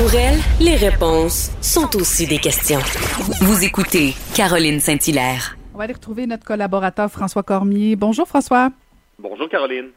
Pour elle, les réponses sont aussi des questions. Vous écoutez Caroline Saint-Hilaire. On va aller retrouver notre collaborateur François Cormier. Bonjour François. Bonjour Caroline.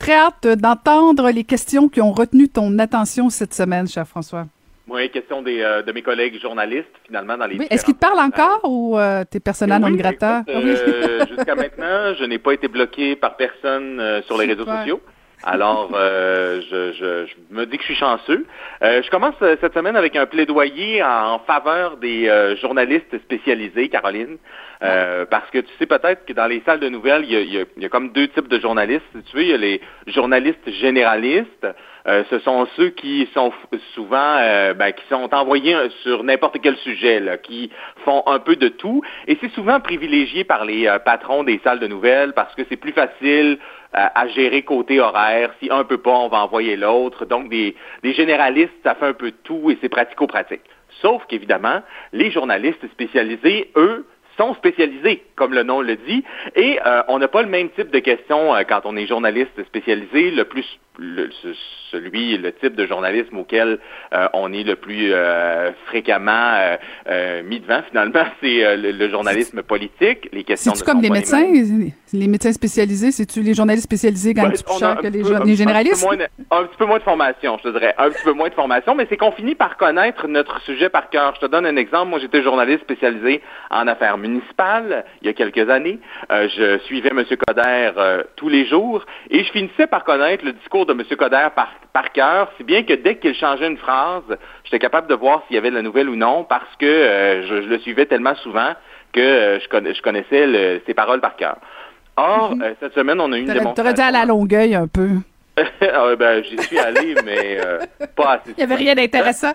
Très hâte d'entendre les questions qui ont retenu ton attention cette semaine, cher François. Oui, question des, euh, de mes collègues journalistes, finalement, dans les oui, Est-ce qu'ils te parlent encore ou euh, t'es personnel non grata? Euh, Jusqu'à maintenant, je n'ai pas été bloqué par personne euh, sur les réseaux sociaux. Alors, euh, je, je, je, me dis que je suis chanceux. Euh, je commence cette semaine avec un plaidoyer en faveur des euh, journalistes spécialisés, Caroline, parce que tu sais peut-être que dans les salles de nouvelles, il y, a, il, y a, il y a, comme deux types de journalistes. Tu sais, il y a les journalistes généralistes. ce sont ceux qui sont souvent, ben, qui sont envoyés sur n'importe quel sujet, là, qui font un peu de tout, et c'est souvent privilégié par les patrons des salles de nouvelles parce que c'est plus facile à gérer côté horaire. Si un peut pas, on va envoyer l'autre. Donc, des, généralistes, ça fait un peu tout et c'est pratico-pratique. Sauf qu'évidemment, les journalistes spécialisés, eux, sont spécialisés, comme le nom le dit, et euh, on n'a pas le même type de questions euh, quand on est journaliste spécialisé. Le plus le, celui, le type de journalisme auquel euh, on est le plus euh, fréquemment euh, euh mis devant, finalement, c'est le, le, journalisme politique, les questions. C'est comme les médecins, les, les, médecins spécialisés, c'est-tu les journalistes spécialisés quand ben, plus cher que les, peu, les généralistes? Un petit, de, un petit, peu moins de formation, je te dirais, un petit peu moins de formation, mais c'est qu'on finit par connaître notre sujet par cœur. Je te donne un exemple. Moi, j'étais journaliste spécialisé en affaires municipales il y a quelques années. je suivais M. Coder tous les jours et je finissais par connaître le discours de M. Coder par, par cœur, si bien que dès qu'il changeait une phrase, j'étais capable de voir s'il y avait de la nouvelle ou non, parce que euh, je, je, le suivais tellement souvent que euh, je, conna, je, connaissais le, ses paroles par cœur. Or, mm -hmm. euh, cette semaine, on a eu une démonstration. T'aurais dit à la longueuil un peu. ah, ben, j'y suis allé, mais euh, pas assez. Il n'y avait rien d'intéressant.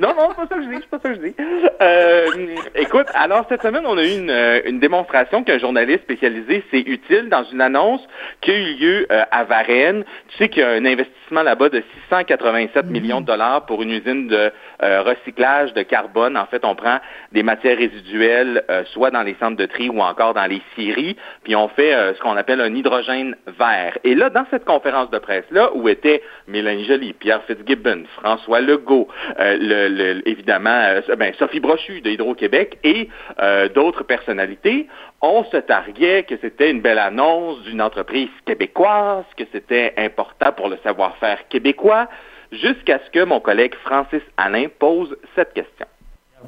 Non, non, c'est pas ça que je dis, c'est pas ça que je dis. Euh, écoute, alors cette semaine, on a eu une, une démonstration qu'un journaliste spécialisé, c'est utile dans une annonce qui a eu lieu euh, à Varennes. Tu sais qu'il y a un investissement là-bas de 687 mmh. millions de dollars pour une usine de euh, recyclage de carbone. En fait, on prend des matières résiduelles, euh, soit dans les centres de tri ou encore dans les scieries, puis on fait ce qu'on appelle un hydrogène vert. Et là, dans cette conférence de presse-là, où étaient Mélanie Joly, Pierre Fitzgibbon, François Legault, euh, le, évidemment euh, ben, Sophie Brochu de Hydro-Québec et euh, d'autres personnalités, on se targuait que c'était une belle annonce d'une entreprise québécoise, que c'était important pour le savoir-faire québécois, jusqu'à ce que mon collègue Francis Alain pose cette question.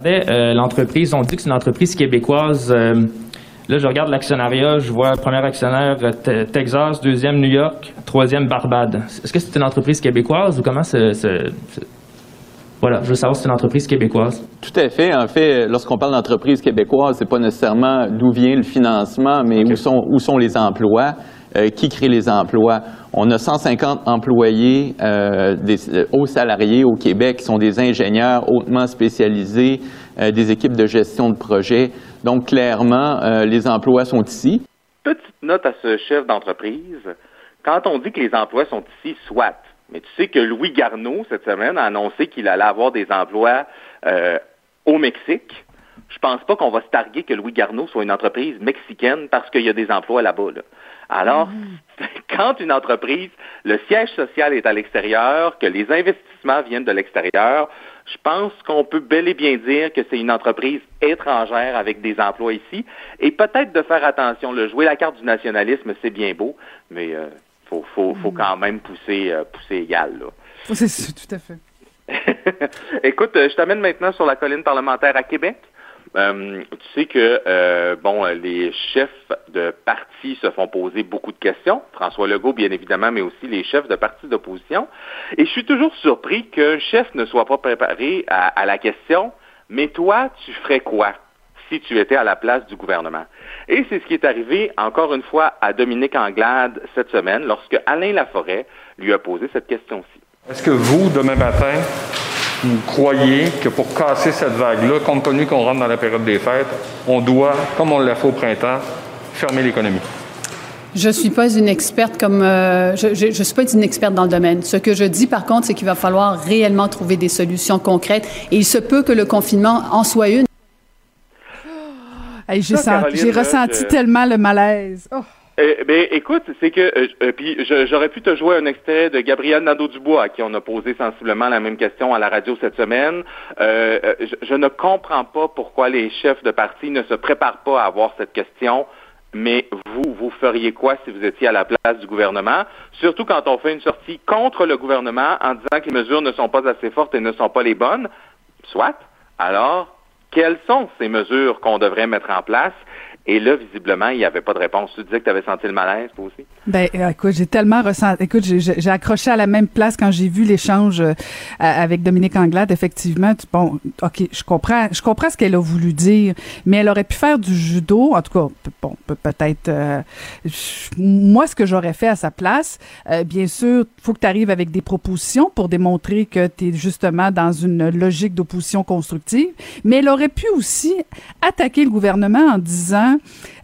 L'entreprise, on dit que c'est une entreprise québécoise Là, je regarde l'actionnariat, je vois premier actionnaire Texas, deuxième New York, troisième Barbade. Est-ce que c'est une entreprise québécoise ou comment c'est. Voilà, je veux savoir si c'est une entreprise québécoise. Tout à fait. En fait, lorsqu'on parle d'entreprise québécoise, c'est pas nécessairement d'où vient le financement, mais okay. où, sont, où sont les emplois, euh, qui crée les emplois. On a 150 employés, euh, des euh, hauts salariés au Québec, qui sont des ingénieurs hautement spécialisés, euh, des équipes de gestion de projet. Donc, clairement, euh, les emplois sont ici. Petite note à ce chef d'entreprise. Quand on dit que les emplois sont ici, soit. Mais tu sais que Louis Garneau, cette semaine, a annoncé qu'il allait avoir des emplois euh, au Mexique. Je pense pas qu'on va se targuer que Louis Garneau soit une entreprise mexicaine parce qu'il y a des emplois là-bas. Là. Alors, mmh. quand une entreprise, le siège social est à l'extérieur, que les investissements viennent de l'extérieur, je pense qu'on peut bel et bien dire que c'est une entreprise étrangère avec des emplois ici. Et peut-être de faire attention, le jouer la carte du nationalisme, c'est bien beau, mais euh, faut, faut, faut quand même pousser, euh, pousser égal. Là. C'est tout à fait. Écoute, je t'amène maintenant sur la colline parlementaire à Québec. Euh, tu sais que euh, bon, les chefs de partis se font poser beaucoup de questions. François Legault, bien évidemment, mais aussi les chefs de partis d'opposition. Et je suis toujours surpris qu'un chef ne soit pas préparé à, la question Mais toi, tu ferais quoi si tu étais à la place du gouvernement? Et c'est ce qui est arrivé encore une fois à Dominique Anglade cette semaine lorsque Alain Laforêt lui a posé cette question-ci. Est-ce que vous, demain matin, vous croyez que pour casser cette vague-là, compte tenu qu'on rentre dans la période des fêtes, on doit, comme on l'a fait au printemps, fermer l'économie? Je suis pas une experte comme euh, je, je, suis pas une experte dans le domaine. Ce que je dis par contre, c'est qu'il va falloir réellement trouver des solutions concrètes et il se peut que le confinement en soit une. J'ai ressenti tellement le malaise. Oh. Eh, ben, écoute, c'est que euh, euh, puis j'aurais pu te jouer un extrait de Gabriel Nadeau-Dubois à qui on a posé sensiblement la même question à la radio cette semaine. Euh, je, ne comprends pas pourquoi les chefs de parti ne se préparent pas à avoir cette question. Mais vous, vous feriez quoi si vous étiez à la place du gouvernement? Surtout quand on fait une sortie contre le gouvernement en disant que les mesures ne sont pas assez fortes et ne sont pas les bonnes. Soit. Alors, quelles sont ces mesures qu'on devrait mettre en place? Et là, visiblement, il n'y avait pas de réponse. Tu disais que tu avais senti le malaise, toi aussi? Ben, euh, écoute, j'ai tellement ressenti. Écoute, j'ai accroché à la même place quand j'ai vu l'échange euh, avec Dominique Anglade. Effectivement, bon, ok, je comprends, je comprends ce qu'elle a voulu dire, mais elle aurait pu faire du judo. En tout cas, bon, peut-être. Euh, moi, ce que j'aurais fait à sa place, bien sûr, faut que tu arrives avec des propositions pour démontrer que tu es justement dans une logique d'opposition constructive. Mais elle aurait pu aussi attaquer le gouvernement en disant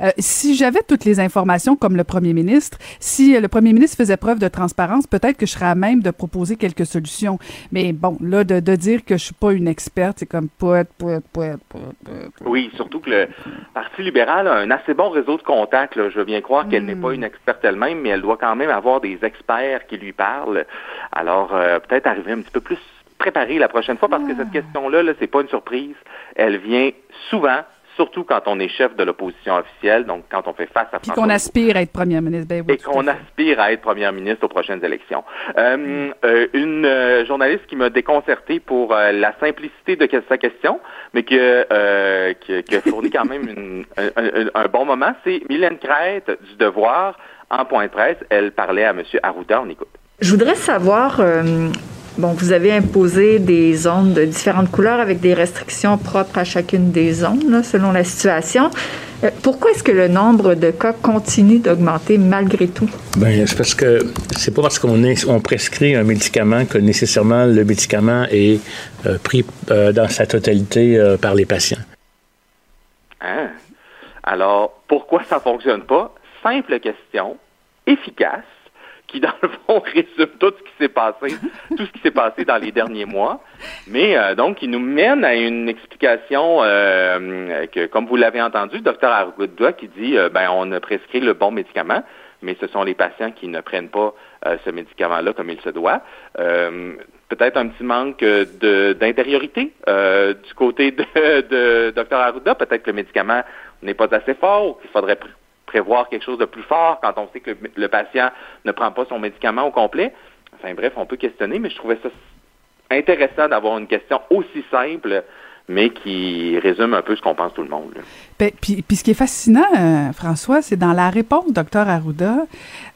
euh, si j'avais toutes les informations comme le premier ministre, si euh, le premier ministre faisait preuve de transparence, peut-être que je serais à même de proposer quelques solutions. Mais bon, là, de, dire que je suis pas une experte, c'est comme poète, poète, poète, poète, Oui, surtout que le Parti libéral a un assez bon réseau de contacts. Je veux bien croire qu'elle n'est pas une experte elle-même, mais elle doit quand même avoir des experts qui lui parlent. Alors, euh, peut-être arriver un petit peu plus préparée la prochaine fois parce que cette question-là, -là, c'est pas une surprise. Elle vient souvent surtout quand on est chef de l'opposition officielle, donc quand on fait face à Puis qu'on aspire à être premier ministre. Ben et qu'on aspire à être premier ministre aux prochaines élections. Euh, euh, une euh, journaliste qui m'a déconcerté pour la simplicité de sa question, mais qui, qui, a fourni quand même un, bon moment, c'est Mylène Crête du Devoir en point de presse. Elle parlait à M. Arruda. On écoute. Je voudrais savoir Bon, vous avez imposé des zones de différentes couleurs avec des restrictions propres à chacune des zones, selon la situation. Euh, pourquoi est-ce que le nombre de cas continue d'augmenter malgré tout? Bien, c'est parce que c'est pas parce qu'on on prescrit un médicament que nécessairement le médicament est euh, pris euh, dans sa totalité par les patients. Hein? Alors, pourquoi ça fonctionne pas? Simple question, efficace qui, dans le fond, résume tout ce qui s'est passé, tout ce qui s'est passé dans les derniers mois. Mais euh, donc, il nous mène à une explication euh, que, comme vous l'avez entendu, docteur Arruda qui dit, euh, ben, on a prescrit le bon médicament, mais ce sont les patients qui ne prennent pas ce médicament-là comme il se doit. Peut-être un petit manque d'intériorité du côté de, de Dr Arruda. Peut-être que le médicament n'est pas assez fort, qu'il faudrait prévoir quelque chose de plus fort quand on sait que le, patient ne prend pas son médicament au complet. Enfin bref, on peut questionner, mais je trouvais ça intéressant d'avoir une question aussi simple mais qui résume un peu ce qu'on pense tout le monde. Ben, puis, puis, ce qui est fascinant, euh, François, c'est dans la réponse, docteur Arruda,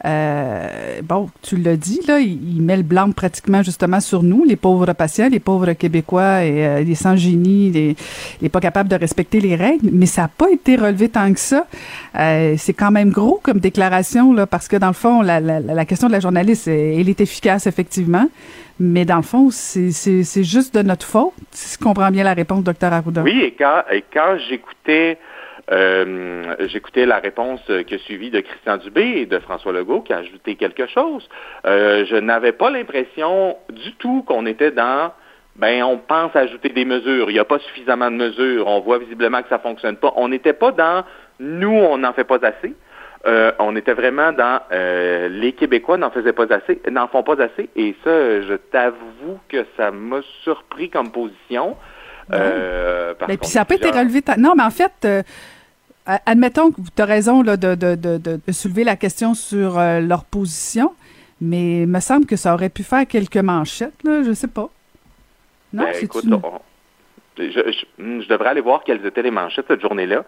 euh, bon, tu l'as dit, là, il, met le blanc pratiquement justement sur nous, les pauvres patients, les pauvres Québécois et euh, les sans-génie, les, les pas capables de respecter les règles, mais ça n'a pas été relevé tant que ça. Euh, c'est quand même gros comme déclaration, là, parce que dans le fond, la, la, la question de la journaliste, elle est efficace, effectivement, mais dans le fond, c'est juste de notre faute, si je comprends bien la réponse, docteur Arruda. Oui, et quand, et quand j'écoutais euh, j'écoutais la réponse que suivie de Christian Dubé et de François Legault qui a ajouté quelque chose. Euh, je n'avais pas l'impression du tout qu'on était dans ben on pense ajouter des mesures, il n'y a pas suffisamment de mesures, on voit visiblement que ça fonctionne pas. On n'était pas dans nous, on n'en fait pas assez. Euh, on était vraiment dans euh, les Québécois n'en faisaient pas assez, n'en font pas assez, et ça, je t'avoue que ça m'a surpris comme position. Euh, mais puis ça n'a pas été relevé. Non, mais en fait, admettons que tu as raison là, de, de, de, de, soulever la question sur leur position, mais il me semble que ça aurait pu faire quelques manchettes, là, je sais pas. Non, Ben, c'est écoute, une... on- je, je- hmm, je devrais aller voir quelles étaient les manchettes cette journée-là.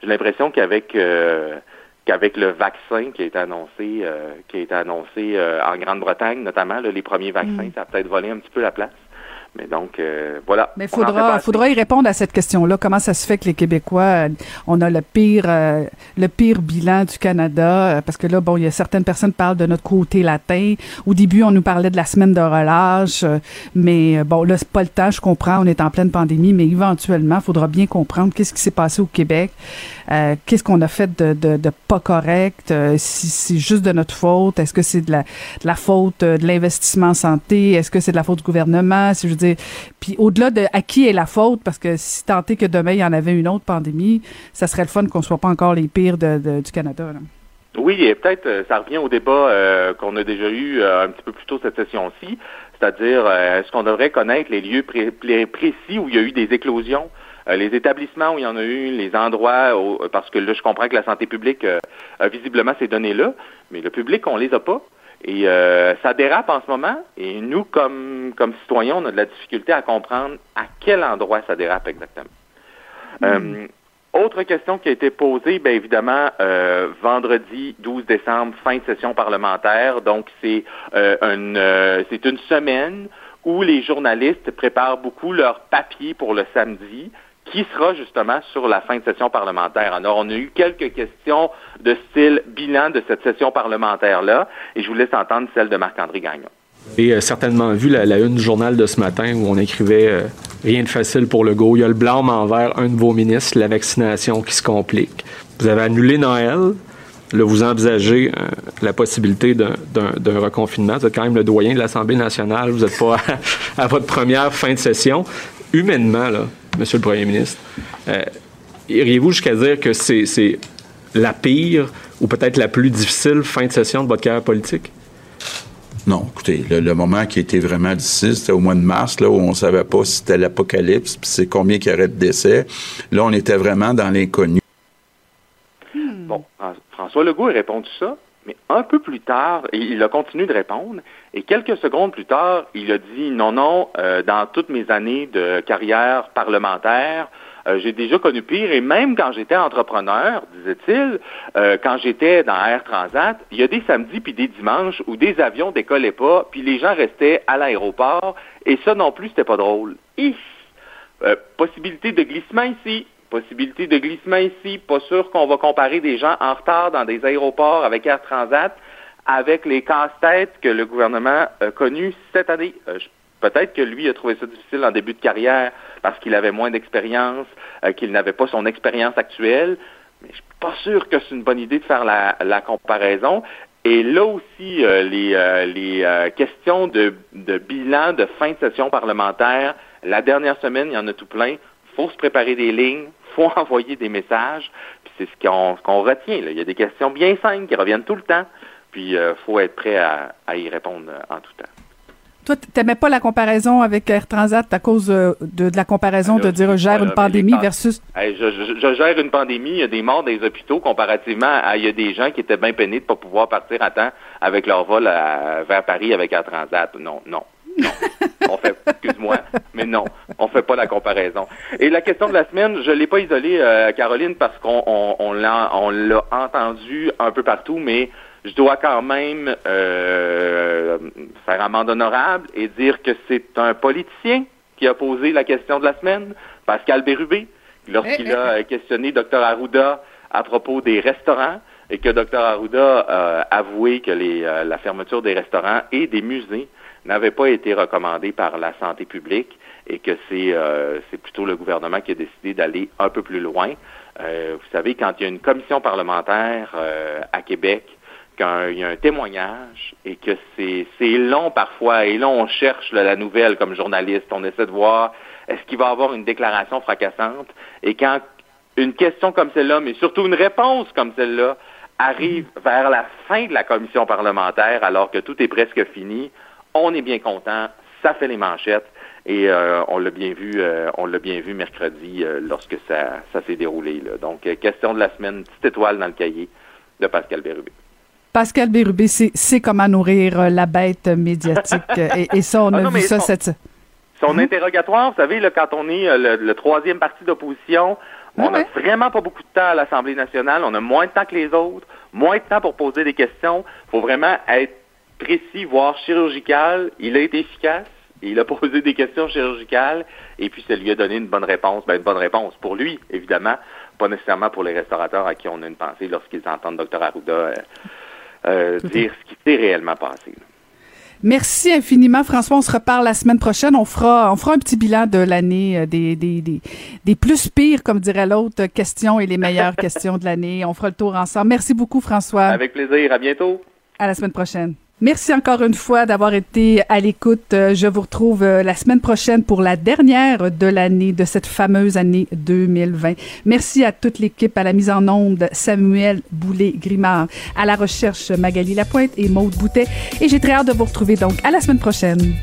J'ai l'impression qu'avec euh, qu'avec le vaccin qui a été annoncé, euh, qui a été annoncé euh, en Grande-Bretagne notamment, là, les premiers vaccins, Mm. ça a peut-être volé un petit peu la place. Mais donc, euh, voilà. Mais On en fait faudra, faudra y répondre à cette question-là. Comment ça se fait que les Québécois, euh, on a le pire, euh, le pire bilan du Canada? euh, Parce que là, bon, il y a certaines personnes qui parlent de notre côté latin. Au début, on nous parlait de la semaine de relâche, euh, mais bon, là, c'est pas le temps. Je comprends, on est en pleine pandémie, mais éventuellement, il faudra bien comprendre qu'est-ce qui s'est passé au Québec, euh, qu'est-ce qu'on a fait de, de, de pas correct, si c'est juste de notre faute, est-ce que c'est de la, de la faute de l'investissement en santé, est-ce que c'est de la faute du gouvernement, si je veux dire, puis au-delà de à qui est la faute, parce que si tant est que demain il y en avait une autre pandémie, ça serait le fun qu'on soit pas encore les pires de, du Canada. Oui, et peut-être euh, ça revient au débat euh, qu'on a déjà eu euh, un petit peu plus tôt cette session-ci, c'est-à-dire est-ce qu'on devrait connaître les lieux pré- pré- précis où il y a eu des éclosions, les établissements où il y en a eu, les endroits, où- parce que là je comprends que la santé publique a visiblement ces données-là, mais le public on les a pas. Et euh, ça dérape en ce moment, et nous, comme, comme citoyens, on a de la difficulté à comprendre à quel endroit ça dérape exactement. Euh, autre question qui a été posée, bien évidemment, euh, vendredi 12 décembre, fin de session parlementaire. Donc, c'est euh, une, euh, c'est une semaine où les journalistes préparent beaucoup leurs papiers pour le samedi, qui sera justement sur la fin de session parlementaire. Alors, on a eu quelques questions de style bilan de cette session parlementaire-là, et je vous laisse entendre celle de Marc-André Gagnon. Avez euh, certainement vu la, une du journal de ce matin où on écrivait euh, rien de facile pour le go. Il y a le blâme envers un de vos ministres, la vaccination qui se complique. Vous avez annulé Noël. Là, vous envisagez euh, la possibilité d'un- reconfinement. Vous êtes quand même le doyen de l'Assemblée nationale. Vous n'êtes pas à votre première fin de session. Humainement, là, Monsieur le Premier ministre, euh, iriez-vous jusqu'à dire que c'est c'est la pire ou peut-être la plus difficile fin de session de votre carrière politique? Non, écoutez, le, le moment qui était vraiment difficile, c'était au mois de mars, là, où on savait pas si c'était l'apocalypse, puis c'est combien qu'il y aurait de décès. Là, on était vraiment dans l'inconnu. Bon, Fran- François Legault a répondu ça, mais un peu plus tard, il a continué de répondre, et quelques secondes plus tard, il a dit non, non, euh, dans toutes mes années de carrière parlementaire, euh, j'ai déjà connu pire, et même quand j'étais entrepreneur, disait-il, euh, quand j'étais dans Air Transat, il y a des samedis puis des dimanches où des avions décollaient pas, puis les gens restaient à l'aéroport, et ça non plus, c'était pas drôle. Hi! Euh, possibilité de glissement ici, possibilité de glissement ici. Pas sûr qu'on va comparer des gens en retard dans des aéroports avec Air Transat avec les casse-têtes que le gouvernement a connus cette année. Euh, Peut-être que lui a trouvé ça difficile en début de carrière parce qu'il avait moins d'expérience, euh, qu'il n'avait pas son expérience actuelle, mais je suis pas sûr que c'est une bonne idée de faire la, comparaison. Et là aussi, euh, les, questions de bilan de fin de session parlementaire, la dernière semaine, il y en a tout plein. Faut se préparer des lignes, faut envoyer des messages. Puis c'est ce qu'on retient. Là. Il y a des questions bien simples qui reviennent tout le temps. Puis il faut être prêt à, à y répondre euh, en tout temps. Toi, t'aimais pas la comparaison avec Air Transat à cause euh, de, de la comparaison de dire je gère une pandémie versus Hey, je, je- je gère une pandémie, il y a des morts dans les hôpitaux comparativement à il y a des gens qui étaient bien peinés de ne pas pouvoir partir à temps avec leur vol à- vers Paris avec Air Transat. Non, non, non. on fait, excuse-moi, mais non, on fait pas la comparaison. Et la question de la semaine, je l'ai pas isolée, euh, Caroline, parce qu'on on, on l'a on l'a entendu un peu partout, mais je dois quand même euh, faire amende honorable et dire que c'est un politicien qui a posé la question de la semaine, Pascal Bérubé, lorsqu'il a euh, questionné Dr Arruda à propos des restaurants et que Dr Arruda a avoué que les, euh, la fermeture des restaurants et des musées n'avait pas été recommandée par la santé publique et que c'est euh, c'est plutôt le gouvernement qui a décidé d'aller un peu plus loin. Euh, vous savez, quand il y a une commission parlementaire euh, à Québec, quand il y a un témoignage et que c'est c'est long parfois, et là on cherche là, la nouvelle comme journaliste, on essaie de voir est-ce qu'il va y avoir une déclaration fracassante, et quand une question comme celle-là, mais surtout une réponse comme celle-là, arrive vers la fin de la commission parlementaire alors que tout est presque fini, on est bien content, ça fait les manchettes. Et euh, on l'a bien vu, euh, on l'a bien vu mercredi euh, lorsque ça, ça s'est déroulé. Là. Donc, question de la semaine, petite étoile dans le cahier de Pascal Bérubé. Pascal Bérubé sait comment nourrir la bête médiatique. et, et ça, on Ah a non, vu mais ça on- cette Son Mhm. interrogatoire, vous savez, là, quand on est le, le troisième parti d'opposition, on n'a vraiment pas beaucoup de temps à l'Assemblée nationale. On a moins de temps que les autres, moins de temps pour poser des questions. Il faut vraiment être précis, voire chirurgical. Il a été efficace. Il a posé des questions chirurgicales et puis ça lui a donné une bonne réponse. Ben, une bonne réponse pour lui, évidemment, pas nécessairement pour les restaurateurs à qui on a une pensée lorsqu'ils entendent Dr Arruda euh, euh, dire ce qui s'est réellement passé. là. Merci infiniment, François. On se reparle la semaine prochaine. On fera, on fera un petit bilan de l'année, euh, des, des, des, des plus pires, comme dirait l'autre, questions et les meilleures questions de l'année. On fera le tour ensemble. Merci beaucoup, François. Avec plaisir. À bientôt. À la semaine prochaine. Merci encore une fois d'avoir été à l'écoute. Euh, Je vous retrouve euh, la semaine prochaine pour la dernière de l'année, de cette fameuse année 2020. Merci à toute l'équipe, à la mise en onde, Samuel Boulay-Grimard, à la recherche, Magali Lapointe et Maude Boutet. Et j'ai très hâte de vous retrouver donc à la semaine prochaine.